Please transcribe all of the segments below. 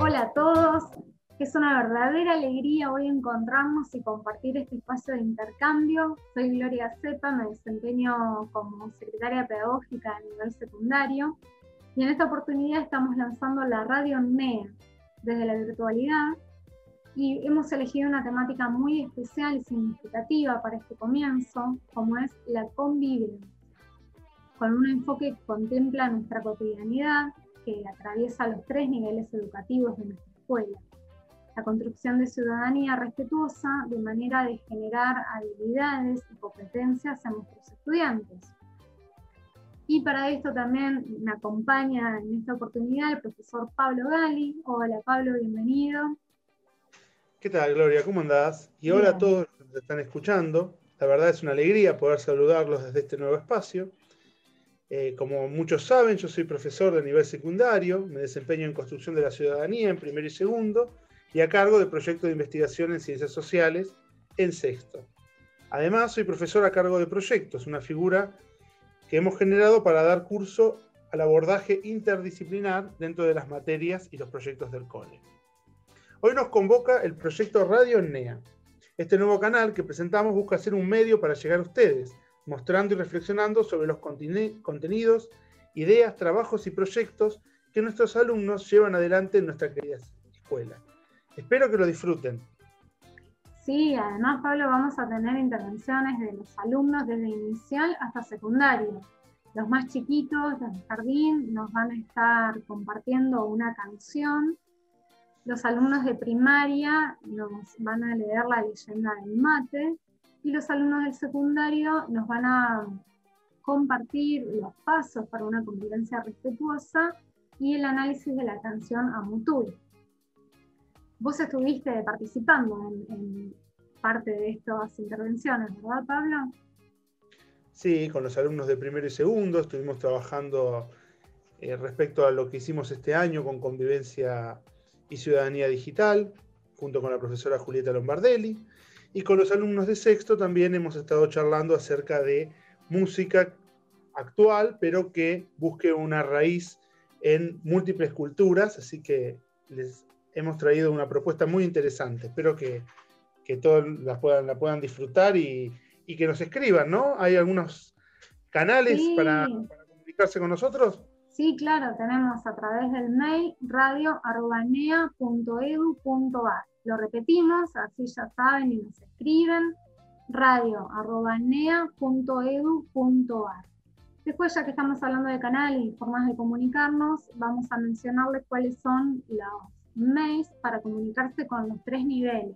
Hola a todos, es una verdadera alegría hoy encontrarnos y compartir este espacio de intercambio. Soy Gloria Cepa, me desempeño como secretaria pedagógica a nivel secundario y en esta oportunidad estamos lanzando la radio NEA desde la virtualidad y hemos elegido una temática muy especial y significativa para este comienzo, como es la convivencia, con un enfoque que contempla nuestra cotidianidad, que atraviesa los tres niveles educativos de nuestra escuela. La construcción de ciudadanía respetuosa de manera de generar habilidades y competencias en nuestros estudiantes. Y para esto también me acompaña en esta oportunidad el profesor Pablo Gali. Hola Pablo, bienvenido. ¿Qué tal, Gloria? ¿Cómo andás? Y hola a todos los que están escuchando. La verdad es una alegría poder saludarlos desde este nuevo espacio. Eh, como muchos saben, yo soy profesor de nivel secundario, me desempeño en construcción de la ciudadanía en primero y segundo y a cargo de proyectos de investigación en ciencias sociales en sexto. Además, soy profesor a cargo de proyectos, una figura que hemos generado para dar curso al abordaje interdisciplinar dentro de las materias y los proyectos del cole. Hoy nos convoca el proyecto Radio NEA. Este nuevo canal que presentamos busca ser un medio para llegar a ustedes, mostrando y reflexionando sobre los contenidos, ideas, trabajos y proyectos que nuestros alumnos llevan adelante en nuestra querida escuela. Espero que lo disfruten. Sí, además Pablo vamos a tener intervenciones de los alumnos desde inicial hasta secundario. Los más chiquitos del jardín nos van a estar compartiendo una canción. Los alumnos de primaria nos van a leer la leyenda del mate y los alumnos del secundario nos van a compartir los pasos para una convivencia respetuosa y el análisis de la canción Amutul. Vos estuviste participando en, parte de estas intervenciones, ¿verdad, Pablo? Sí, con los alumnos de primero y segundo estuvimos trabajando eh, respecto a lo que hicimos este año con convivencia y ciudadanía digital, junto con la profesora Julieta Lombardelli. Y con los alumnos de sexto también hemos estado charlando acerca de música actual, pero que busque una raíz en múltiples culturas, así que les hemos traído una propuesta muy interesante. Espero que, todos la puedan, la puedan disfrutar y, que nos escriban, ¿no? ¿Hay algunos canales para, para, comunicarse con nosotros? Sí, claro, tenemos a través del mail radio.nea.edu.ar. Lo repetimos, así ya saben y nos escriben, radio.nea.edu.ar. Después, ya que estamos hablando de canal y formas de comunicarnos, vamos a mencionarles cuáles son los mails para comunicarse con los tres niveles.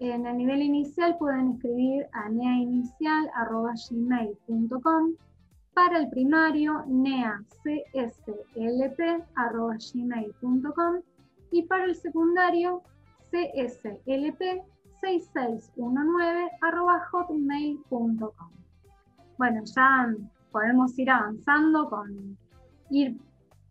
En el nivel inicial pueden escribir a neainicial.gmail.com para el primario neacslp.gmail.com y para el secundario cslp6619.hotmail.com. Bueno, ya podemos ir avanzando con ir.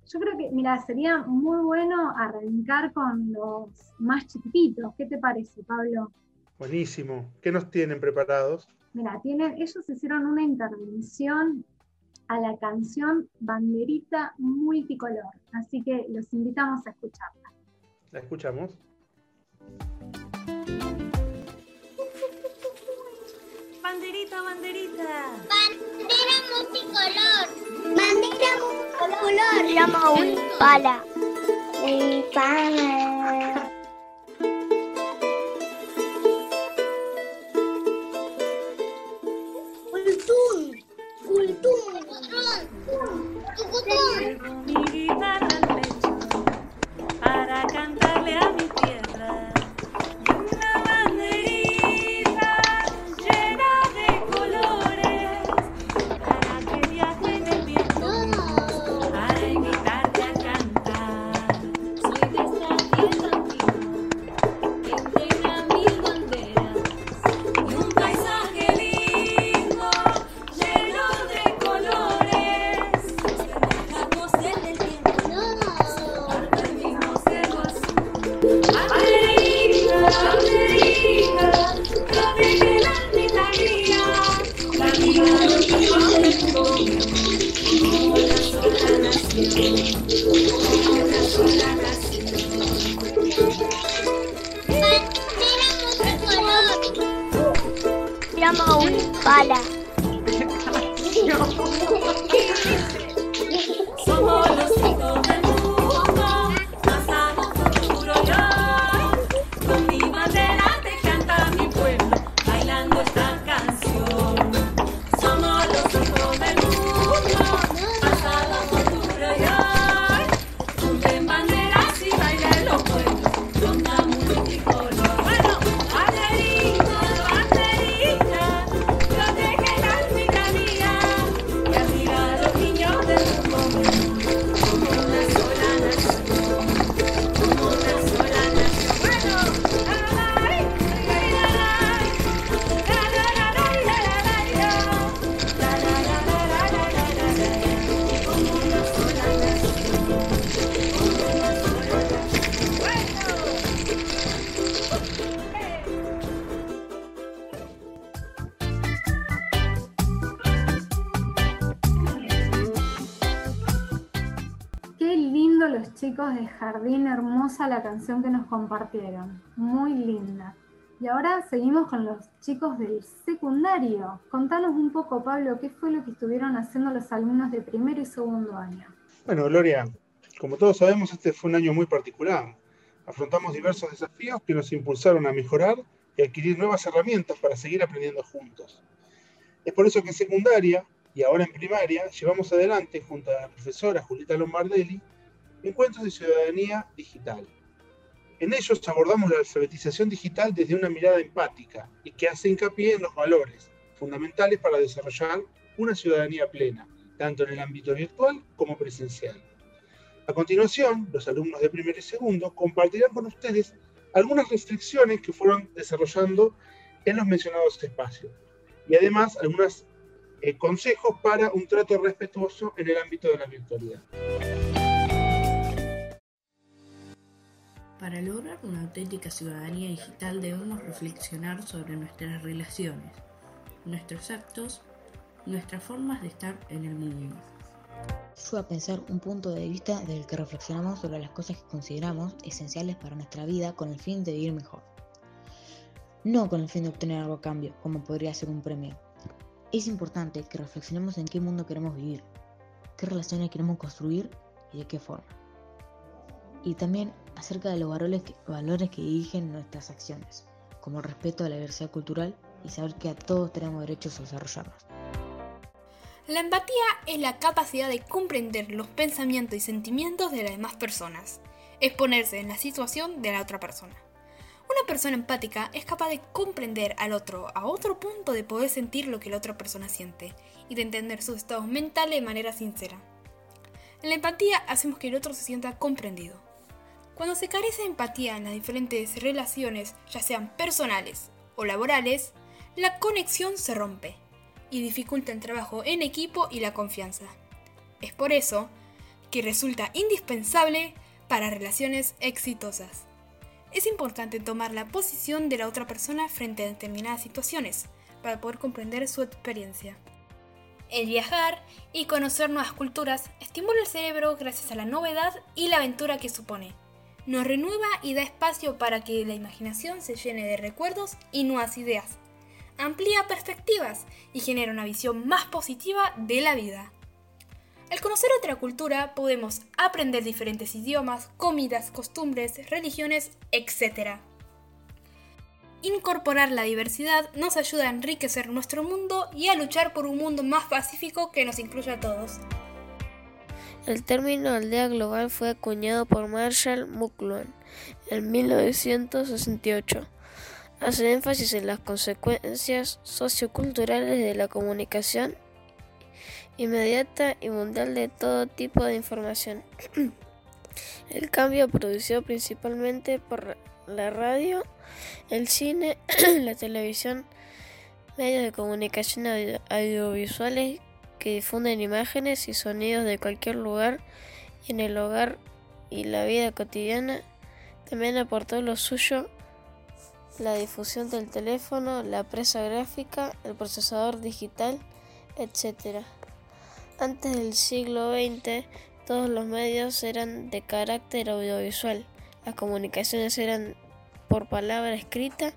Yo creo que, mira, sería muy bueno arrancar con los más chiquititos. ¿Qué te parece, Pablo? Buenísimo. ¿Qué nos tienen preparados? Mira, tienen, ellos hicieron una intervención a la canción Banderita Multicolor, así que los invitamos a escucharla. ¿La escuchamos? Banderita, banderita. Bandera multicolor. Bandera multicolor. Llama un pala. Un pala. Chicos de Jardín, hermosa la canción que nos compartieron, muy linda. Y ahora seguimos con los chicos del secundario. Contanos un poco, Pablo, qué fue lo que estuvieron haciendo los alumnos de primero y segundo año. Bueno, Gloria, como todos sabemos, este fue un año muy particular. Afrontamos diversos desafíos que nos impulsaron a mejorar y adquirir nuevas herramientas para seguir aprendiendo juntos. Es por eso que en secundaria y ahora en primaria llevamos adelante, junto a la profesora Julieta Lombardelli, encuentros de ciudadanía digital. En ellos abordamos la alfabetización digital desde una mirada empática y que hace hincapié en los valores fundamentales para desarrollar una ciudadanía plena, tanto en el ámbito virtual como presencial. A continuación, los alumnos de primero y segundo compartirán con ustedes algunas reflexiones que fueron desarrollando en los mencionados espacios y además algunos eh, consejos para un trato respetuoso en el ámbito de la virtualidad. Para lograr una auténtica ciudadanía digital debemos reflexionar sobre nuestras relaciones, nuestros actos, nuestras formas de estar en el mundo. Ayuda a pensar un punto de vista desde el que reflexionamos sobre las cosas que consideramos esenciales para nuestra vida con el fin de vivir mejor. No con el fin de obtener algo a cambio, como podría ser un premio. Es importante que reflexionemos en qué mundo queremos vivir, qué relaciones queremos construir y de qué forma. Y también acerca de los valores que, dirigen nuestras acciones, como el respeto a la diversidad cultural y saber que a todos tenemos derechos a desarrollarnos. La empatía es la capacidad de comprender los pensamientos y sentimientos de las demás personas. Es ponerse en la situación de la otra persona. Una persona empática es capaz de comprender al otro a otro punto de poder sentir lo que la otra persona siente y de entender sus estados mentales de manera sincera. En la empatía hacemos que el otro se sienta comprendido. Cuando se carece de empatía en las diferentes relaciones, ya sean personales o laborales, la conexión se rompe y dificulta el trabajo en equipo y la confianza. Es por eso que resulta indispensable para relaciones exitosas. Es importante tomar la posición de la otra persona frente a determinadas situaciones para poder comprender su experiencia. El viajar y conocer nuevas culturas estimula el cerebro gracias a la novedad y la aventura que supone. Nos renueva y da espacio para que la imaginación se llene de recuerdos y nuevas ideas. Amplía perspectivas y genera una visión más positiva de la vida. Al conocer otra cultura podemos aprender diferentes idiomas, comidas, costumbres, religiones, etc. Incorporar la diversidad nos ayuda a enriquecer nuestro mundo y a luchar por un mundo más pacífico que nos incluya a todos. El término aldea global fue acuñado por Marshall McLuhan en 1968. Hace énfasis en las consecuencias socioculturales de la comunicación inmediata y mundial de todo tipo de información. El cambio producido principalmente por la radio, el cine, la televisión, medios de comunicación audio- audiovisuales que difunden imágenes y sonidos de cualquier lugar en el hogar y la vida cotidiana, también aportó lo suyo la difusión del teléfono, la presa gráfica, el procesador digital, etc. Antes del siglo XX, todos los medios eran de carácter audiovisual. Las comunicaciones eran por palabra escrita,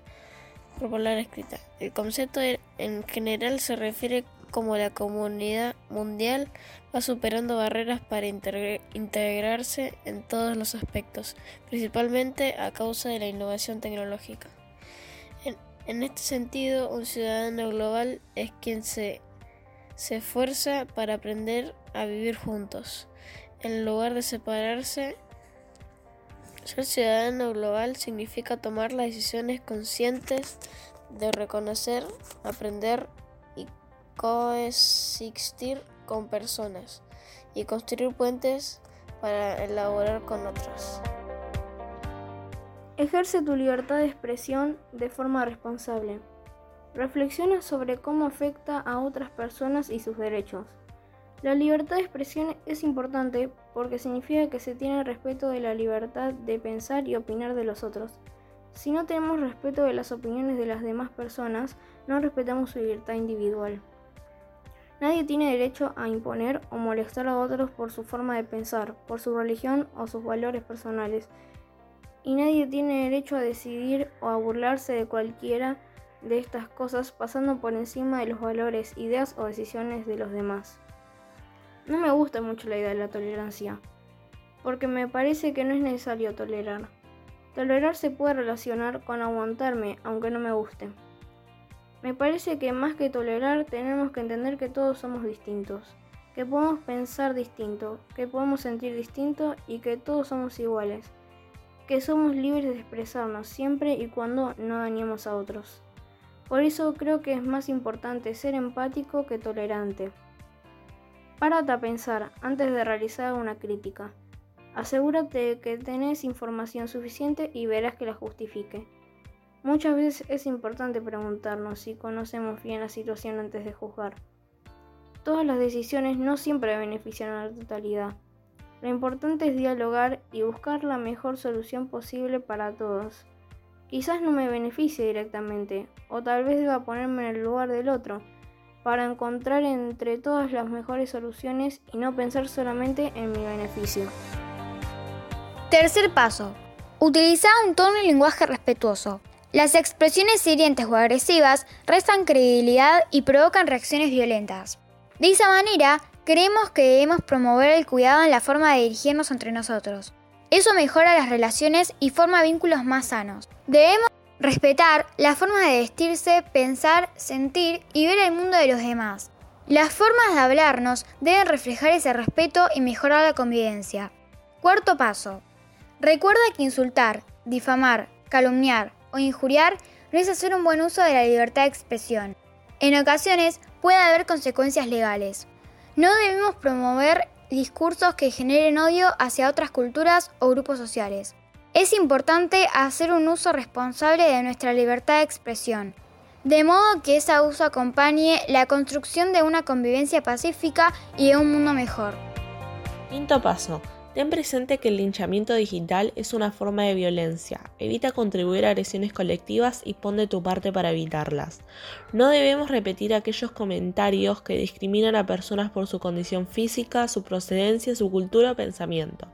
por palabra escrita. El concepto en general se refiere como la comunidad mundial va superando barreras para integrarse en todos los aspectos, principalmente a causa de la innovación tecnológica. En, este sentido, un ciudadano global es quien se, se esfuerza para aprender a vivir juntos, en lugar de separarse. Ser ciudadano global significa tomar las decisiones conscientes de reconocer, aprender coexistir con personas y construir puentes para elaborar con otros. Ejerce tu libertad de expresión de forma responsable. Reflexiona sobre cómo afecta a otras personas y sus derechos. La libertad de expresión es importante porque significa que se tiene respeto de la libertad de pensar y opinar de los otros. Si no tenemos respeto de las opiniones de las demás personas, no respetamos su libertad individual. Nadie tiene derecho a imponer o molestar a otros por su forma de pensar, por su religión o sus valores personales. Y nadie tiene derecho a decidir o a burlarse de cualquiera de estas cosas pasando por encima de los valores, ideas o decisiones de los demás. No me gusta mucho la idea de la tolerancia, porque me parece que no es necesario tolerar. Tolerar se puede relacionar con aguantarme, aunque no me guste. Me parece que más que tolerar tenemos que entender que todos somos distintos, que podemos pensar distinto, que podemos sentir distinto y que todos somos iguales, que somos libres de expresarnos siempre y cuando no dañemos a otros. Por eso creo que es más importante ser empático que tolerante. Párate a pensar antes de realizar una crítica. Asegúrate de que tenés información suficiente y verás que la justifique. Muchas veces es importante preguntarnos si conocemos bien la situación antes de juzgar. Todas las decisiones no siempre benefician a la totalidad. Lo importante es dialogar y buscar la mejor solución posible para todos. Quizás no me beneficie directamente, o tal vez deba ponerme en el lugar del otro, para encontrar entre todas las mejores soluciones y no pensar solamente en mi beneficio. Tercer paso. Utiliza un tono y lenguaje respetuoso. Las expresiones hirientes o agresivas restan credibilidad y provocan reacciones violentas. De esa manera, creemos que debemos promover el cuidado en la forma de dirigirnos entre nosotros. Eso mejora las relaciones y forma vínculos más sanos. Debemos respetar la forma de vestirse, pensar, sentir y ver el mundo de los demás. Las formas de hablarnos deben reflejar ese respeto y mejorar la convivencia. Cuarto paso. Recuerda que insultar, difamar, calumniar o injuriar no es hacer un buen uso de la libertad de expresión. En ocasiones puede haber consecuencias legales. No debemos promover discursos que generen odio hacia otras culturas o grupos sociales. Es importante hacer un uso responsable de nuestra libertad de expresión, de modo que ese uso acompañe la construcción de una convivencia pacífica y de un mundo mejor. Quinto paso. Ten presente que el linchamiento digital es una forma de violencia. Evita contribuir a agresiones colectivas y pon de tu parte para evitarlas. No debemos repetir aquellos comentarios que discriminan a personas por su condición física, su procedencia, su cultura o pensamiento.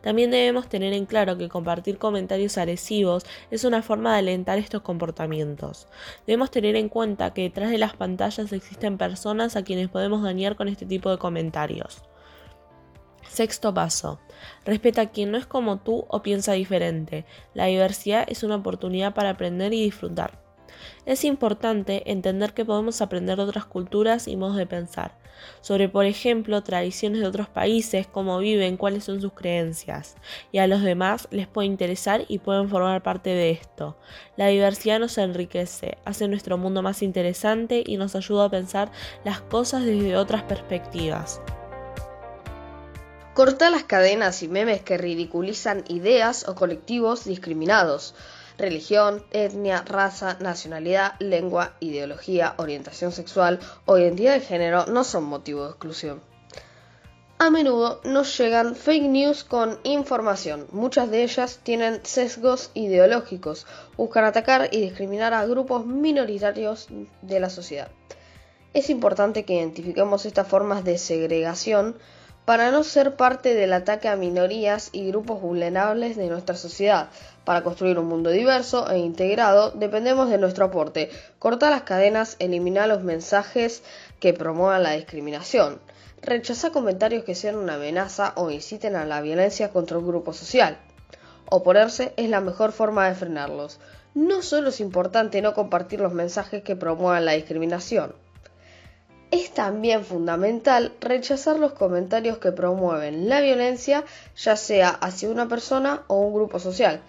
También debemos tener en claro que compartir comentarios agresivos es una forma de alentar estos comportamientos. Debemos tener en cuenta que detrás de las pantallas existen personas a quienes podemos dañar con este tipo de comentarios. Sexto paso. Respeta a quien no es como tú o piensa diferente. La diversidad es una oportunidad para aprender y disfrutar. Es importante entender que podemos aprender de otras culturas y modos de pensar, sobre por ejemplo tradiciones de otros países, cómo viven, cuáles son sus creencias, y a los demás les puede interesar y pueden formar parte de esto. La diversidad nos enriquece, hace nuestro mundo más interesante y nos ayuda a pensar las cosas desde otras perspectivas. Corta las cadenas y memes que ridiculizan ideas o colectivos discriminados. Religión, etnia, raza, nacionalidad, lengua, ideología, orientación sexual o identidad de género no son motivo de exclusión. A menudo nos llegan fake news con información. Muchas de ellas tienen sesgos ideológicos, buscan atacar y discriminar a grupos minoritarios de la sociedad. Es importante que identifiquemos estas formas de segregación para no ser parte del ataque a minorías y grupos vulnerables de nuestra sociedad. Para construir un mundo diverso e integrado dependemos de nuestro aporte. Cortar las cadenas, eliminar los mensajes que promuevan la discriminación. Rechazar comentarios que sean una amenaza o inciten a la violencia contra un grupo social. Oponerse es la mejor forma de frenarlos. No solo es importante no compartir los mensajes que promuevan la discriminación, es también fundamental rechazar los comentarios que promueven la violencia, ya sea hacia una persona o un grupo social.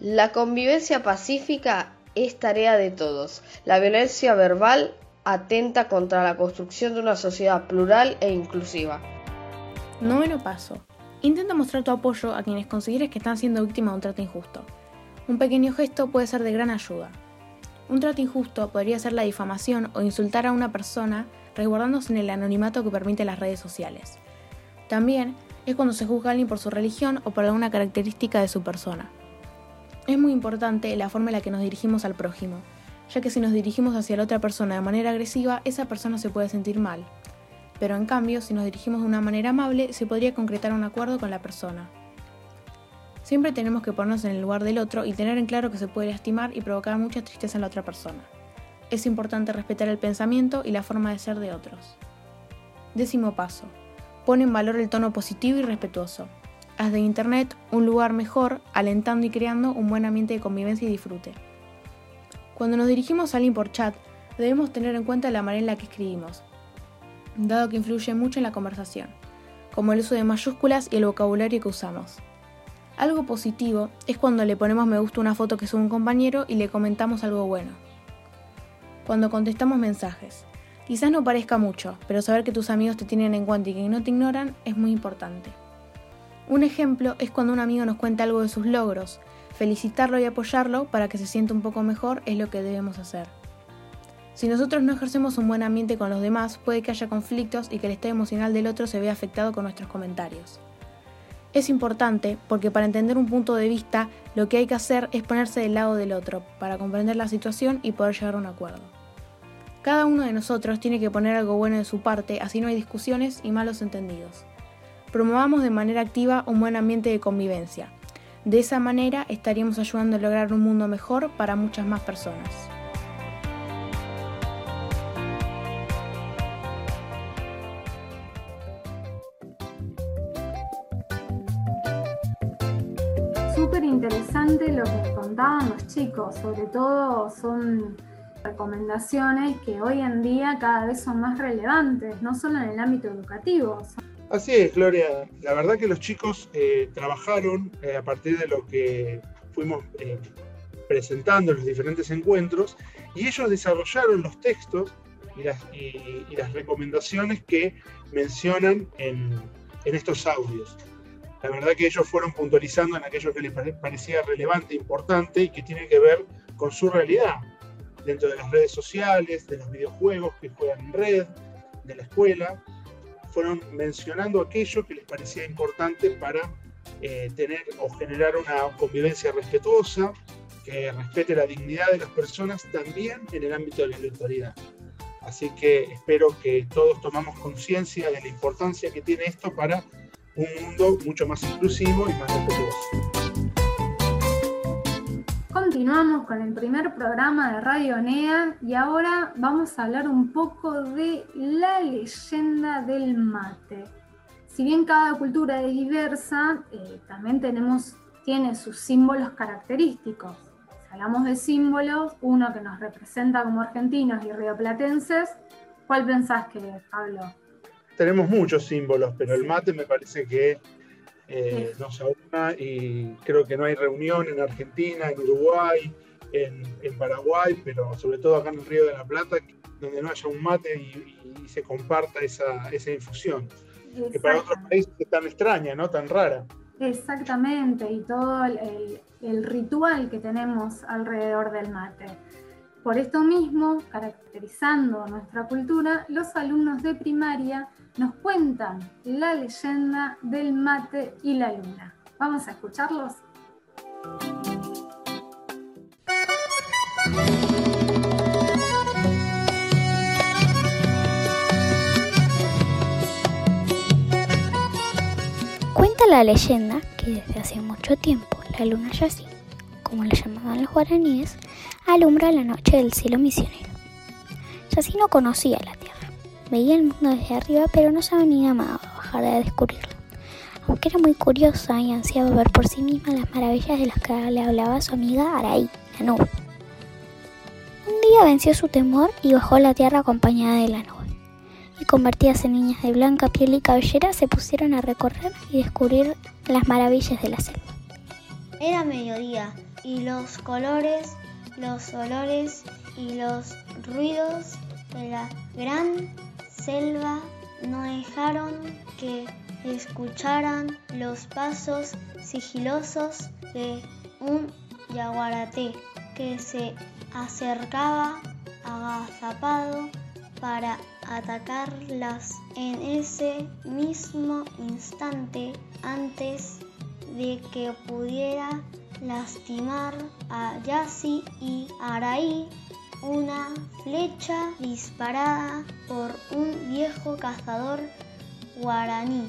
La convivencia pacífica es tarea de todos. La violencia verbal atenta contra la construcción de una sociedad plural e inclusiva. Noveno paso. Intenta mostrar tu apoyo a quienes consideres que están siendo víctimas de un trato injusto. Un pequeño gesto puede ser de gran ayuda. Un trato injusto podría ser la difamación o insultar a una persona resguardándose en el anonimato que permiten las redes sociales. También es cuando se juzga a alguien por su religión o por alguna característica de su persona. Es muy importante la forma en la que nos dirigimos al prójimo, ya que si nos dirigimos hacia la otra persona de manera agresiva, esa persona se puede sentir mal. Pero en cambio, si nos dirigimos de una manera amable, se podría concretar un acuerdo con la persona. Siempre tenemos que ponernos en el lugar del otro y tener en claro que se puede lastimar y provocar mucha tristeza en la otra persona. Es importante respetar el pensamiento y la forma de ser de otros. Décimo paso. Pon en valor el tono positivo y respetuoso. Haz de Internet un lugar mejor, alentando y creando un buen ambiente de convivencia y disfrute. Cuando nos dirigimos a alguien por chat, debemos tener en cuenta la manera en la que escribimos, dado que influye mucho en la conversación, como el uso de mayúsculas y el vocabulario que usamos. Algo positivo es cuando le ponemos me gusta una foto que sube un compañero y le comentamos algo bueno. Cuando contestamos mensajes. Quizás no parezca mucho, pero saber que tus amigos te tienen en cuenta y que no te ignoran es muy importante. Un ejemplo es cuando un amigo nos cuenta algo de sus logros. Felicitarlo y apoyarlo para que se sienta un poco mejor es lo que debemos hacer. Si nosotros no ejercemos un buen ambiente con los demás, puede que haya conflictos y que el estado emocional del otro se vea afectado con nuestros comentarios. Es importante porque para entender un punto de vista lo que hay que hacer es ponerse del lado del otro para comprender la situación y poder llegar a un acuerdo. Cada uno de nosotros tiene que poner algo bueno de su parte, así no hay discusiones y malos entendidos. Promovamos de manera activa un buen ambiente de convivencia. De esa manera estaríamos ayudando a lograr un mundo mejor para muchas más personas. Súper interesante lo que contaban los chicos, sobre todo son recomendaciones que hoy en día cada vez son más relevantes, no solo en el ámbito educativo. Así es, Gloria. La verdad que los chicos eh, trabajaron eh, a partir de lo que fuimos eh, presentando en los diferentes encuentros y ellos desarrollaron los textos y las, y, y las recomendaciones que mencionan en, en estos audios. La verdad que ellos fueron puntualizando en aquello que les parecía relevante, importante y que tiene que ver con su realidad dentro de las redes sociales, de los videojuegos que juegan en red, de la escuela. Fueron mencionando aquello que les parecía importante para eh, tener o generar una convivencia respetuosa, que respete la dignidad de las personas también en el ámbito de la virtualidad. Así que espero que todos tomamos conciencia de la importancia que tiene esto para un mundo mucho más inclusivo y más respetuoso. Continuamos con el primer programa de Radio NEA y ahora vamos a hablar un poco de la leyenda del mate. Si bien cada cultura es diversa, eh, también tenemos, tiene sus símbolos característicos. Si hablamos de símbolos, uno que nos representa como argentinos y rioplatenses, ¿cuál pensás que es, Pablo? tenemos muchos símbolos, pero el mate me parece que eh, nos aúna y creo que no hay reunión en Argentina, en Uruguay, en, en, Paraguay, pero sobre todo acá en el Río de la Plata, donde no haya un mate y, y se comparta esa, esa infusión, que para otros países es tan extraña, ¿no? tan rara. Exactamente, y todo el, el, el ritual que tenemos alrededor del mate. Por esto mismo, caracterizando nuestra cultura, los alumnos de primaria nos cuentan la leyenda del mate y la luna. Vamos a escucharlos. Cuenta la leyenda que desde hace mucho tiempo la luna yacía, como la llamaban los guaraníes, alumbra la noche del cielo misionero. Yacino conocía la veía el mundo desde arriba pero no se animaba a bajar a descubrirlo. Aunque era muy curiosa y ansiaba ver por sí misma las maravillas de las que le hablaba su amiga Araí, la nube. Un día venció su temor y bajó a la tierra acompañada de la nube. Y convertidas en niñas de blanca piel y cabellera, se pusieron a recorrer y descubrir las maravillas de la selva. Era mediodía y los colores, los olores y los ruidos de la gran selva no dejaron que escucharan los pasos sigilosos de un yaguaraté que se acercaba agazapado para atacarlas en ese mismo instante antes de que pudiera lastimar a Yassi y Araí una flecha disparada por un viejo cazador guaraní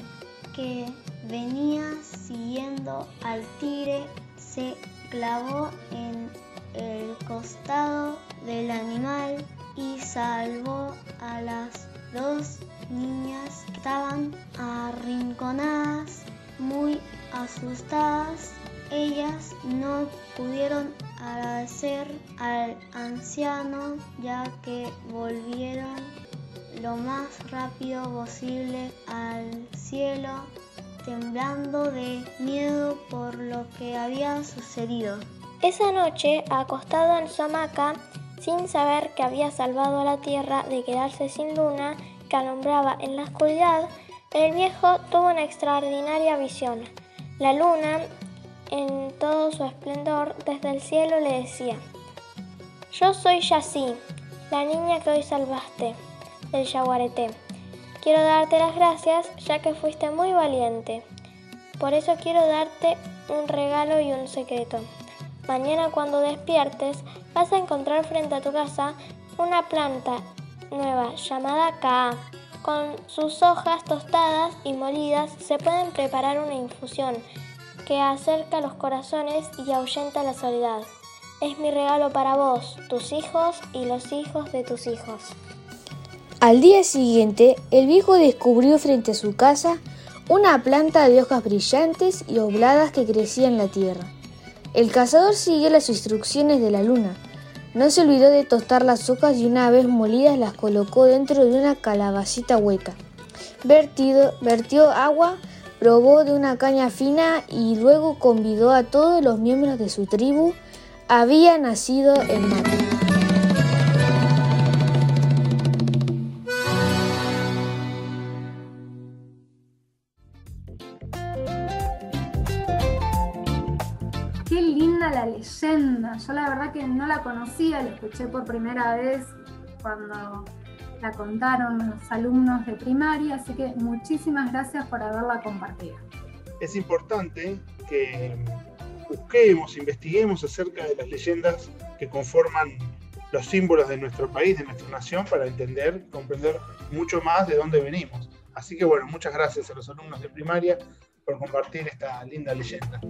que venía siguiendo al tigre se clavó en el costado del animal y salvó a las dos niñas que estaban arrinconadas muy asustadas. Ellas no pudieron agradecer al anciano ya que volvieron lo más rápido posible al cielo, temblando de miedo por lo que había sucedido. Esa noche, acostado en su hamaca, sin saber que había salvado a la tierra de quedarse sin luna que alumbraba en la oscuridad, el viejo tuvo una extraordinaria visión. La luna, en todo su esplendor, desde el cielo le decía, Yo soy Yassi, la niña que hoy salvaste del yaguareté. Quiero darte las gracias ya que fuiste muy valiente. Por eso quiero darte un regalo y un secreto. Mañana cuando despiertes vas a encontrar frente a tu casa una planta nueva llamada Kaa. Con sus hojas tostadas y molidas se pueden preparar una infusión que acerca los corazones y ahuyenta la soledad. Es mi regalo para vos, tus hijos y los hijos de tus hijos. Al día siguiente, el viejo descubrió frente a su casa una planta de hojas brillantes y obladas que crecía en la tierra. El cazador siguió las instrucciones de la luna. No se olvidó de tostar las hojas y una vez molidas las colocó dentro de una calabacita hueca. Vertido, vertió agua, probó de una caña fina y luego convidó a todos los miembros de su tribu. Había nacido el mate. Qué linda la leyenda. Yo la verdad que no la conocía, la escuché por primera vez cuando la contaron los alumnos de primaria, así que muchísimas gracias por haberla compartido. Es importante que busquemos, investiguemos acerca de las leyendas que conforman los símbolos de nuestro país, de nuestra nación, para entender comprender mucho más de dónde venimos. Así que bueno, muchas gracias a los alumnos de primaria por compartir esta linda leyenda.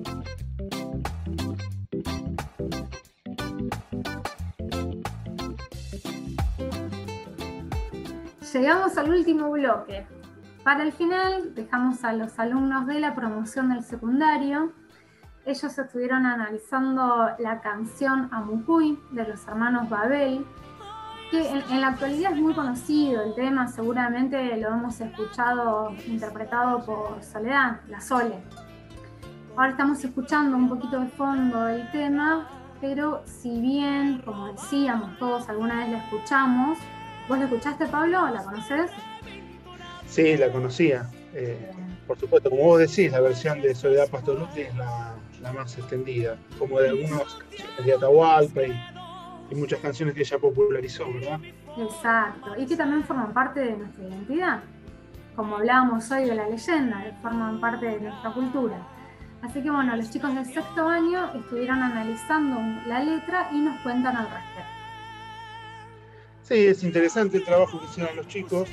Llegamos al último bloque. Para el final dejamos a los alumnos de la promoción del secundario. Ellos estuvieron analizando la canción Amucuy de los hermanos Babel, que en, en la actualidad es muy conocido el tema, seguramente lo hemos escuchado interpretado por Soledad, la Sole. Ahora estamos escuchando un poquito de fondo el tema, pero si bien, como decíamos todos, alguna vez la escuchamos, ¿vos la escuchaste Pablo? ¿La conoces? Sí, la conocía. Eh, por supuesto, como vos decís, la versión de Soledad Pastoruti es la, la más extendida, como de algunas canciones de Atahualpa y, y muchas canciones que ella popularizó, ¿verdad? Exacto, y que también forman parte de nuestra identidad. Como hablábamos hoy de la leyenda, que forman parte de nuestra cultura. Así que bueno, los chicos del sexto año estuvieron analizando la letra y nos cuentan al respecto. Sí, es interesante el trabajo que hicieron los chicos.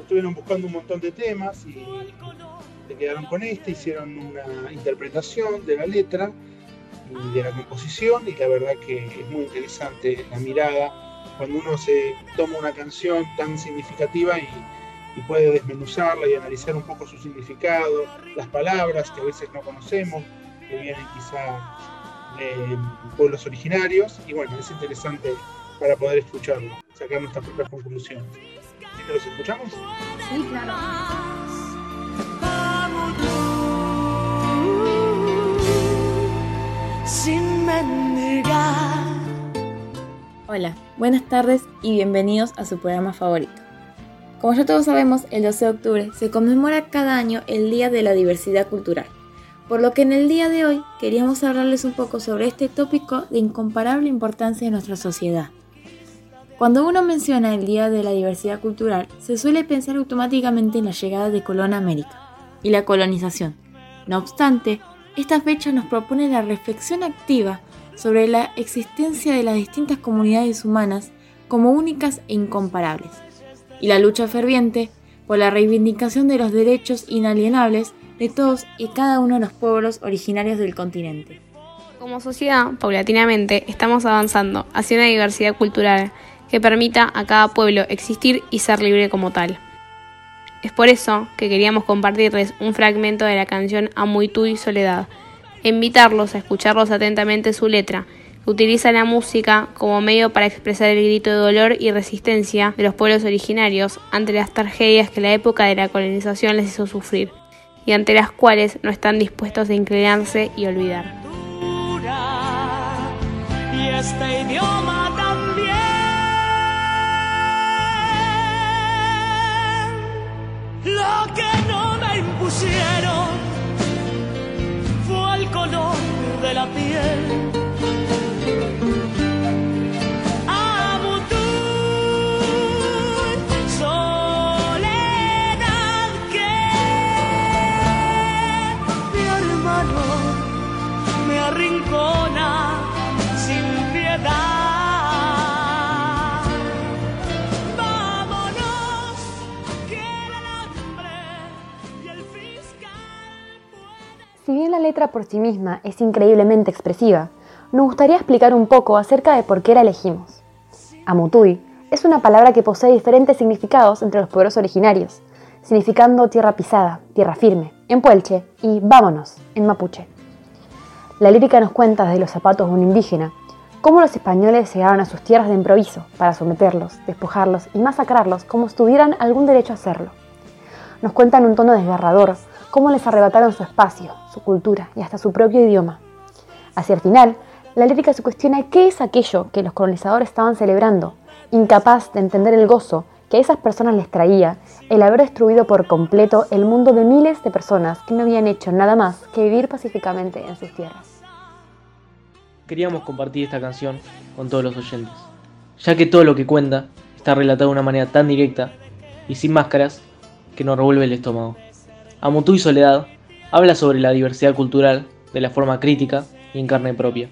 estuvieron buscando un montón de temas y se quedaron con este, hicieron una interpretación de la letra y de la composición y la verdad que es muy interesante la mirada cuando uno se toma una canción tan significativa y, y puede desmenuzarla y analizar un poco su significado, las palabras que a veces no conocemos, que vienen quizá de pueblos originarios y bueno, es interesante para poder escucharlo, sacar nuestras propias conclusiones. ¿Sí que los escuchamos? Sí, claro. sin mendigar. Hola, buenas tardes y bienvenidos a su programa favorito. Como ya todos sabemos, el 12 de octubre se conmemora cada año el Día de la Diversidad Cultural, por lo que en el día de hoy queríamos hablarles un poco sobre este tópico de incomparable importancia en nuestra sociedad. Cuando uno menciona el Día de la Diversidad Cultural, se suele pensar automáticamente en la llegada de Colón a América y la colonización. No obstante, esta fecha nos propone la reflexión activa sobre la existencia de las distintas comunidades humanas como únicas e incomparables, y la lucha ferviente por la reivindicación de los derechos inalienables de todos y cada uno de los pueblos originarios del continente. Como sociedad, paulatinamente, estamos avanzando hacia una diversidad cultural que permita a cada pueblo existir y ser libre como tal. Es por eso que queríamos compartirles un fragmento de la canción Amuitú y Soledad, e invitarlos a escucharlos atentamente su letra, que utiliza la música como medio para expresar el grito de dolor y resistencia de los pueblos originarios ante las tragedias que la época de la colonización les hizo sufrir, y ante las cuales no están dispuestos a inclinarse y olvidar. Fue el color de la piel. Letra por sí misma es increíblemente expresiva, nos gustaría explicar un poco acerca de por qué la elegimos. Amutui es una palabra que posee diferentes significados entre los pueblos originarios, significando tierra pisada, tierra firme, en puelche, y vámonos, en mapuche. La lírica nos cuenta desde los zapatos de un indígena cómo los españoles llegaron a sus tierras de improviso para someterlos, despojarlos y masacrarlos como si tuvieran algún derecho a hacerlo. Nos cuenta en un tono desgarrador cómo les arrebataron su espacio, su cultura y hasta su propio idioma. Hacia el final, la lírica se cuestiona qué es aquello que los colonizadores estaban celebrando, incapaz de entender el gozo que a esas personas les traía el haber destruido por completo el mundo de miles de personas que no habían hecho nada más que vivir pacíficamente en sus tierras. Queríamos compartir esta canción con todos los oyentes, ya que todo lo que cuenta está relatado de una manera tan directa y sin máscaras que nos revuelve el estómago. Amutú y Soledad habla sobre la diversidad cultural de la forma crítica y en carne propia,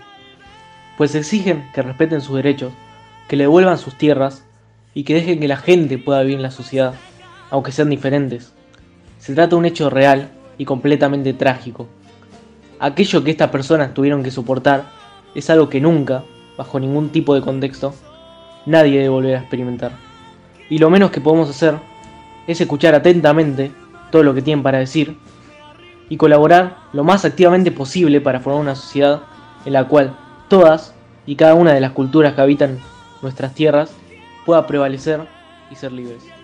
pues exigen que respeten sus derechos, que le devuelvan sus tierras y que dejen que la gente pueda vivir en la sociedad, aunque sean diferentes. Se trata de un hecho real y completamente trágico. Aquello que estas personas tuvieron que soportar es algo que nunca, bajo ningún tipo de contexto, nadie debe volver a experimentar. Y lo menos que podemos hacer es escuchar atentamente todo lo que tienen para decir y colaborar lo más activamente posible para formar una sociedad en la cual todas y cada una de las culturas que habitan nuestras tierras pueda prevalecer y ser libres.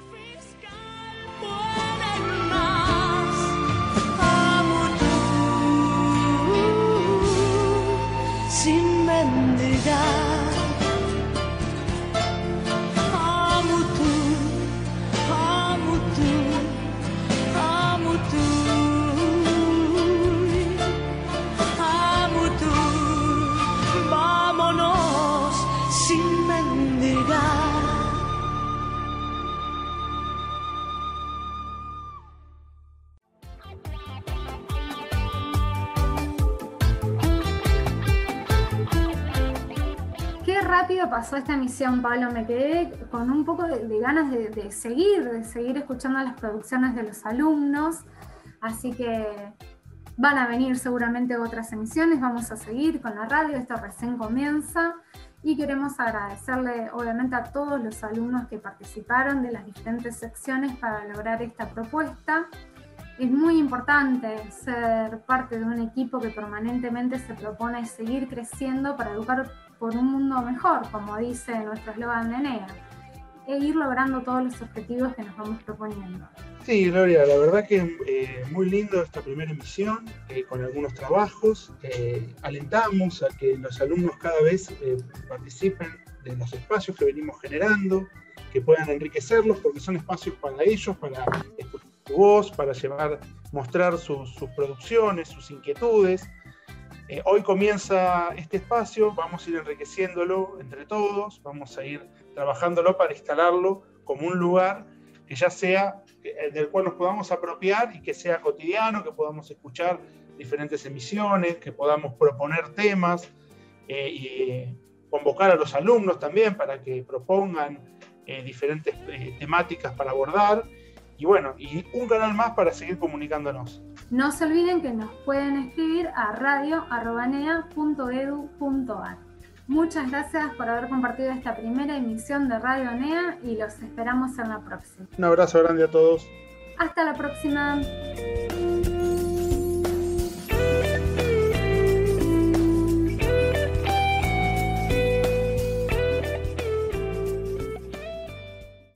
Rápido pasó esta emisión, Pablo. Me quedé con un poco de, ganas de, de seguir, de seguir escuchando las producciones de los alumnos. Así que van a venir seguramente otras emisiones, vamos a seguir con la radio, esto recién comienza y queremos agradecerle obviamente a todos los alumnos que participaron de las diferentes secciones para lograr esta propuesta. Es muy importante ser parte de un equipo que permanentemente se propone seguir creciendo para educar por un mundo mejor, como dice nuestro eslogan de NEA, e ir logrando todos los objetivos que nos vamos proponiendo. Sí, Gloria, la verdad que eh, muy lindo esta primera emisión, eh, con algunos trabajos. Eh, alentamos a que los alumnos cada vez eh, participen de los espacios que venimos generando, que puedan enriquecerlos, porque son espacios para ellos, para escuchar su voz, para llevar, mostrar sus, sus producciones, sus inquietudes. Eh, hoy comienza este espacio, vamos a ir enriqueciéndolo entre todos, vamos a ir trabajándolo para instalarlo como un lugar que ya sea eh, del cual nos podamos apropiar y que sea cotidiano, que podamos escuchar diferentes emisiones, que podamos proponer temas eh, y convocar a los alumnos también para que propongan diferentes temáticas para abordar y bueno, y un canal más para seguir comunicándonos. No se olviden que nos pueden escribir a radio.nea.edu.ar. Muchas gracias por haber compartido esta primera emisión de Radio NEA y los esperamos en la próxima. Un abrazo grande a todos. Hasta la próxima.